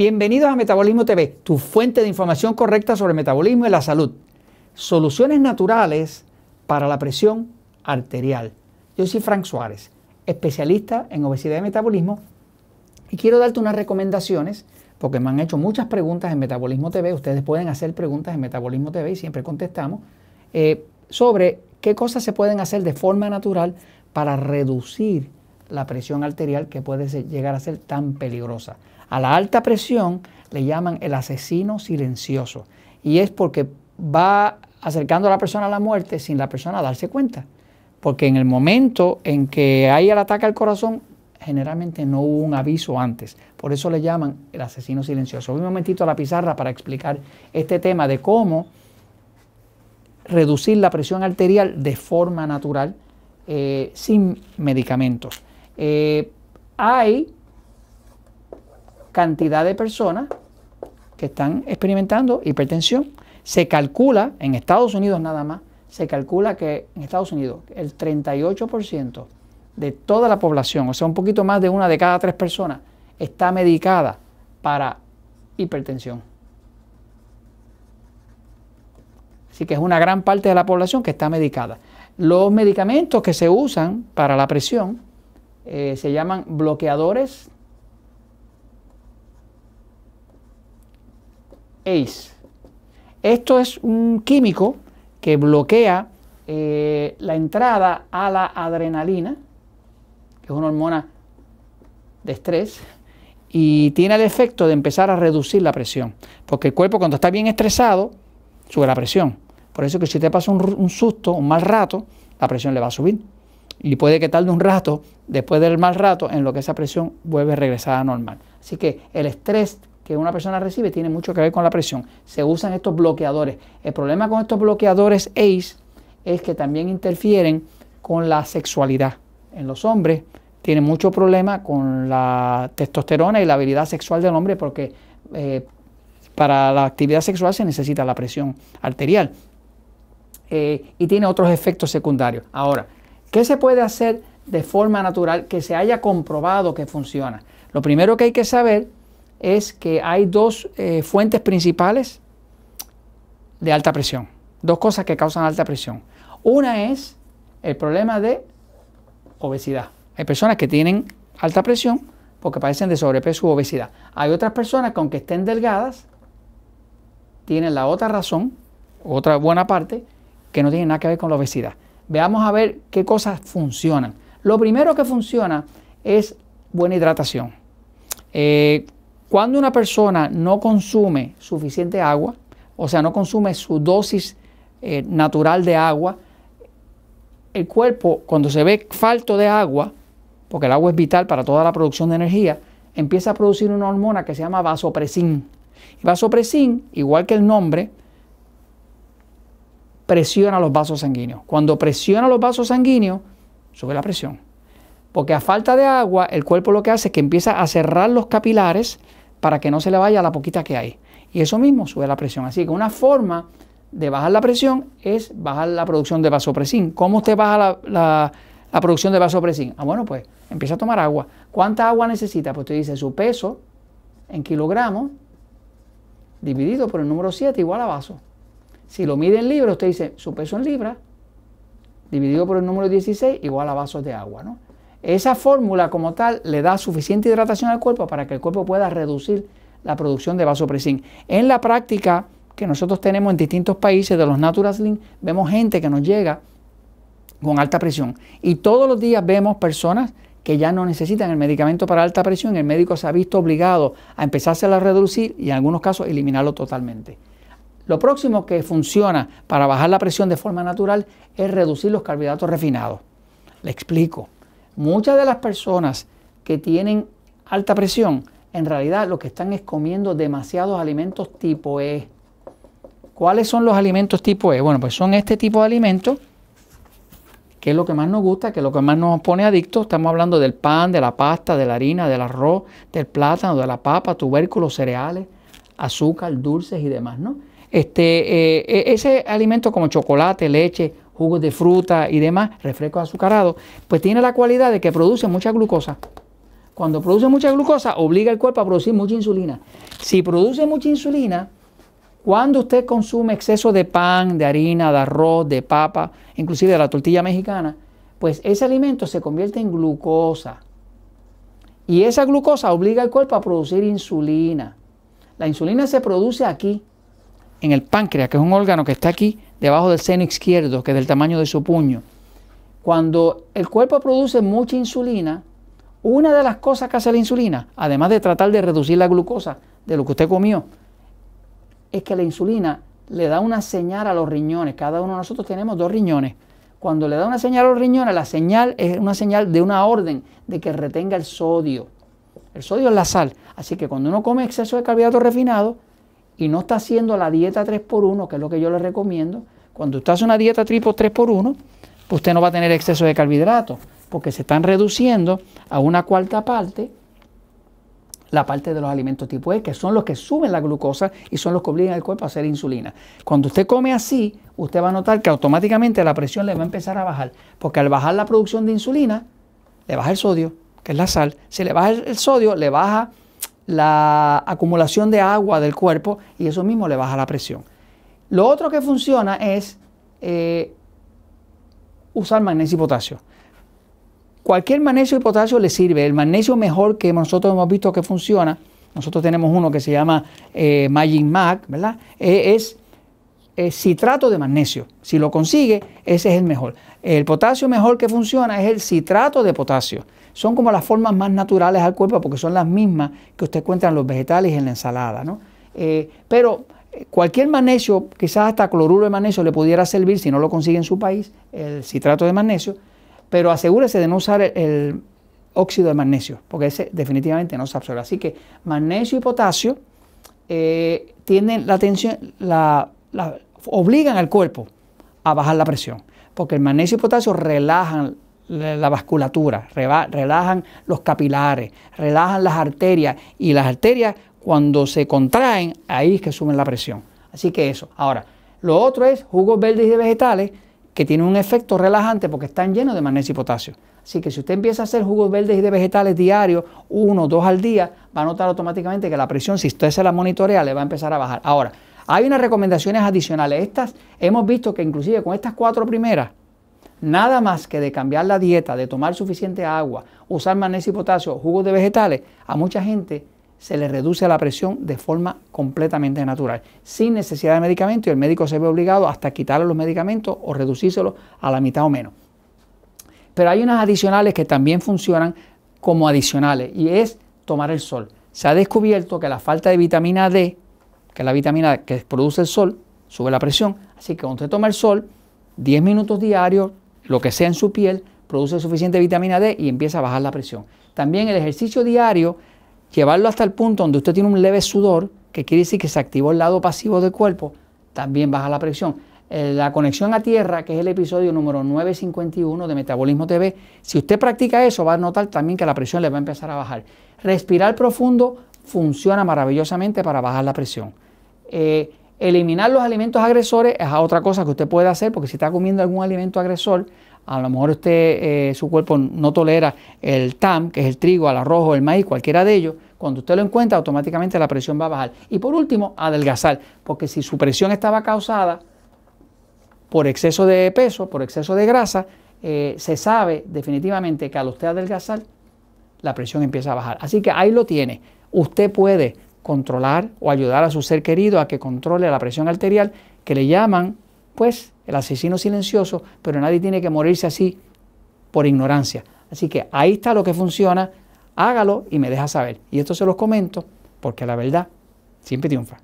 Bienvenidos a Metabolismo TV, tu fuente de información correcta sobre metabolismo y la salud. Soluciones naturales para la presión arterial. Yo soy Frank Suárez, especialista en obesidad y metabolismo, y quiero darte unas recomendaciones, porque me han hecho muchas preguntas en Metabolismo TV, ustedes pueden hacer preguntas en Metabolismo TV y siempre contestamos, eh, sobre qué cosas se pueden hacer de forma natural para reducir la presión arterial que puede llegar a ser tan peligrosa. A la alta presión le llaman el asesino silencioso y es porque va acercando a la persona a la muerte sin la persona darse cuenta. Porque en el momento en que hay el ataque al corazón, generalmente no hubo un aviso antes. Por eso le llaman el asesino silencioso. Voy un momentito a la pizarra para explicar este tema de cómo reducir la presión arterial de forma natural eh, sin medicamentos. Eh, hay cantidad de personas que están experimentando hipertensión. Se calcula, en Estados Unidos nada más, se calcula que en Estados Unidos el 38% de toda la población, o sea, un poquito más de una de cada tres personas, está medicada para hipertensión. Así que es una gran parte de la población que está medicada. Los medicamentos que se usan para la presión eh, se llaman bloqueadores ACE. Esto es un químico que bloquea eh, la entrada a la adrenalina, que es una hormona de estrés, y tiene el efecto de empezar a reducir la presión, porque el cuerpo cuando está bien estresado sube la presión. Por eso que si te pasa un, un susto, un mal rato, la presión le va a subir. Y puede que tarde un rato, después del mal rato, en lo que esa presión vuelve a regresar a normal. Así que el estrés que una persona recibe tiene mucho que ver con la presión. Se usan estos bloqueadores. El problema con estos bloqueadores ACE es que también interfieren con la sexualidad. En los hombres tiene mucho problema con la testosterona y la habilidad sexual del hombre porque eh, para la actividad sexual se necesita la presión arterial. Eh, y tiene otros efectos secundarios. Ahora, ¿qué se puede hacer de forma natural que se haya comprobado que funciona? Lo primero que hay que saber es que hay dos eh, fuentes principales de alta presión, dos cosas que causan alta presión. Una es el problema de obesidad. Hay personas que tienen alta presión porque padecen de sobrepeso u obesidad. Hay otras personas que aunque estén delgadas, tienen la otra razón, otra buena parte, que no tiene nada que ver con la obesidad. Veamos a ver qué cosas funcionan. Lo primero que funciona es buena hidratación. Eh, cuando una persona no consume suficiente agua, o sea, no consume su dosis eh, natural de agua, el cuerpo, cuando se ve falto de agua, porque el agua es vital para toda la producción de energía, empieza a producir una hormona que se llama vasopresín. Y vasopresín, igual que el nombre, presiona los vasos sanguíneos. Cuando presiona los vasos sanguíneos, sube la presión. Porque a falta de agua, el cuerpo lo que hace es que empieza a cerrar los capilares para que no se le vaya la poquita que hay. Y eso mismo sube la presión. Así que una forma de bajar la presión es bajar la producción de vasopresín. ¿Cómo usted baja la, producción de vasopresín? Ah, bueno, pues empieza a tomar agua. ¿Cuánta agua necesita? Pues usted dice su peso en kilogramos dividido por el número 7 igual a vaso. Si lo mide en libras, usted dice su peso en libras dividido por el número 16 igual a vasos de agua, ¿no? Esa fórmula como tal le da suficiente hidratación al cuerpo para que el cuerpo pueda reducir la producción de vasopresín. En la práctica que nosotros tenemos en distintos países de los Natural vemos gente que nos llega con alta presión y todos los días vemos personas que ya no necesitan el medicamento para alta presión, el médico se ha visto obligado a empezárselo a reducir y en algunos casos eliminarlo totalmente. Lo próximo que funciona para bajar la presión de forma natural es reducir los carbohidratos refinados. Le explico. Muchas de las personas que tienen alta presión, en realidad lo que están es comiendo demasiados alimentos tipo E. ¿Cuáles son los alimentos tipo E? Bueno, pues son este tipo de alimentos, que es lo que más nos gusta, que es lo que más nos pone adictos. Estamos hablando del pan, de la pasta, de la harina, del arroz, del plátano, de la papa, tubérculos, cereales, azúcar, dulces y demás, ¿no? Este, eh, e, ese alimento como chocolate, leche, jugos de fruta y demás, refrescos azucarados, pues tiene la cualidad de que produce mucha glucosa. Cuando produce mucha glucosa, obliga al cuerpo a producir mucha insulina. Si produce mucha insulina, cuando usted consume exceso de pan, de harina, de arroz, de papa, inclusive de la tortilla mexicana, pues ese alimento se convierte en glucosa. Y esa glucosa obliga al cuerpo a producir insulina. La insulina se produce aquí, en el páncreas, que es un órgano que está aquí debajo del seno izquierdo, que es del tamaño de su puño. Cuando el cuerpo produce mucha insulina, una de las cosas que hace la insulina, además de tratar de reducir la glucosa de lo que usted comió, es que la insulina le da una señal a los riñones. Cada uno de nosotros tenemos dos riñones. Cuando le da una señal a los riñones, la señal es una señal de una orden de que retenga el sodio. El sodio es la sal. Así que cuando uno come exceso de carbohidratos refinados, y no está haciendo la dieta 3x1, que es lo que yo le recomiendo, cuando usted hace una dieta tipo 3x1, pues usted no va a tener exceso de carbohidratos, porque se están reduciendo a una cuarta parte la parte de los alimentos tipo E, que son los que suben la glucosa y son los que obligan al cuerpo a hacer insulina. Cuando usted come así, usted va a notar que automáticamente la presión le va a empezar a bajar, porque al bajar la producción de insulina, le baja el sodio, que es la sal. Si le baja el sodio, le baja la acumulación de agua del cuerpo y eso mismo le baja la presión. Lo otro que funciona es eh, usar magnesio y potasio. Cualquier magnesio y potasio le sirve. El magnesio mejor que nosotros hemos visto que funciona, nosotros tenemos uno que se llama eh, Magic Mag, ¿verdad? Eh, es, es citrato de magnesio. Si lo consigue, ese es el mejor. El potasio mejor que funciona es el citrato de potasio son como las formas más naturales al cuerpo porque son las mismas que usted encuentra en los vegetales y en la ensalada. ¿no? Eh, pero eh, cualquier magnesio, quizás hasta cloruro de magnesio le pudiera servir si no lo consigue en su país, el citrato de magnesio, pero asegúrese de no usar el, óxido de magnesio, porque ese definitivamente no se absorbe. Así que magnesio y potasio eh, tienen la tensión, la, obligan al cuerpo a bajar la presión, porque el magnesio y potasio relajan la vasculatura, relajan los capilares, relajan las arterias y las arterias cuando se contraen, ahí es que suben la presión. Así que eso. Ahora, lo otro es jugos verdes y vegetales que tienen un efecto relajante porque están llenos de magnesio y potasio. Así que si usted empieza a hacer jugos verdes y de vegetales diarios, uno o dos al día, va a notar automáticamente que la presión, si usted se la monitorea, le va a empezar a bajar. Ahora, hay unas recomendaciones adicionales. Estas hemos visto que inclusive con estas cuatro primeras, Nada más que de cambiar la dieta, de tomar suficiente agua, usar magnesio y potasio, jugos de vegetales, a mucha gente se le reduce la presión de forma completamente natural, sin necesidad de medicamento y el médico se ve obligado hasta quitarle los medicamentos o reducírselos a la mitad o menos. Pero hay unas adicionales que también funcionan como adicionales y es tomar el sol. Se ha descubierto que la falta de vitamina D, que es la vitamina que produce el sol, sube la presión, así que cuando usted toma el sol, 10 minutos diarios, lo que sea en su piel, produce suficiente vitamina D y empieza a bajar la presión. También el ejercicio diario, llevarlo hasta el punto donde usted tiene un leve sudor, que quiere decir que se activó el lado pasivo del cuerpo, también baja la presión. Eh, la conexión a tierra, que es el episodio número 951 de Metabolismo TV, si usted practica eso, va a notar también que la presión le va a empezar a bajar. Respirar profundo funciona maravillosamente para bajar la presión. Eh, Eliminar los alimentos agresores es otra cosa que usted puede hacer, porque si está comiendo algún alimento agresor, a lo mejor usted, eh, su cuerpo no tolera el TAM, que es el trigo, el arroz el maíz, cualquiera de ellos. Cuando usted lo encuentra, automáticamente la presión va a bajar. Y por último, adelgazar, porque si su presión estaba causada por exceso de peso, por exceso de grasa, eh, se sabe definitivamente que al usted adelgazar, la presión empieza a bajar. Así que ahí lo tiene. Usted puede controlar o ayudar a su ser querido a que controle la presión arterial, que le llaman, pues, el asesino silencioso, pero nadie tiene que morirse así por ignorancia. Así que ahí está lo que funciona, hágalo y me deja saber. Y esto se los comento porque la verdad siempre triunfa.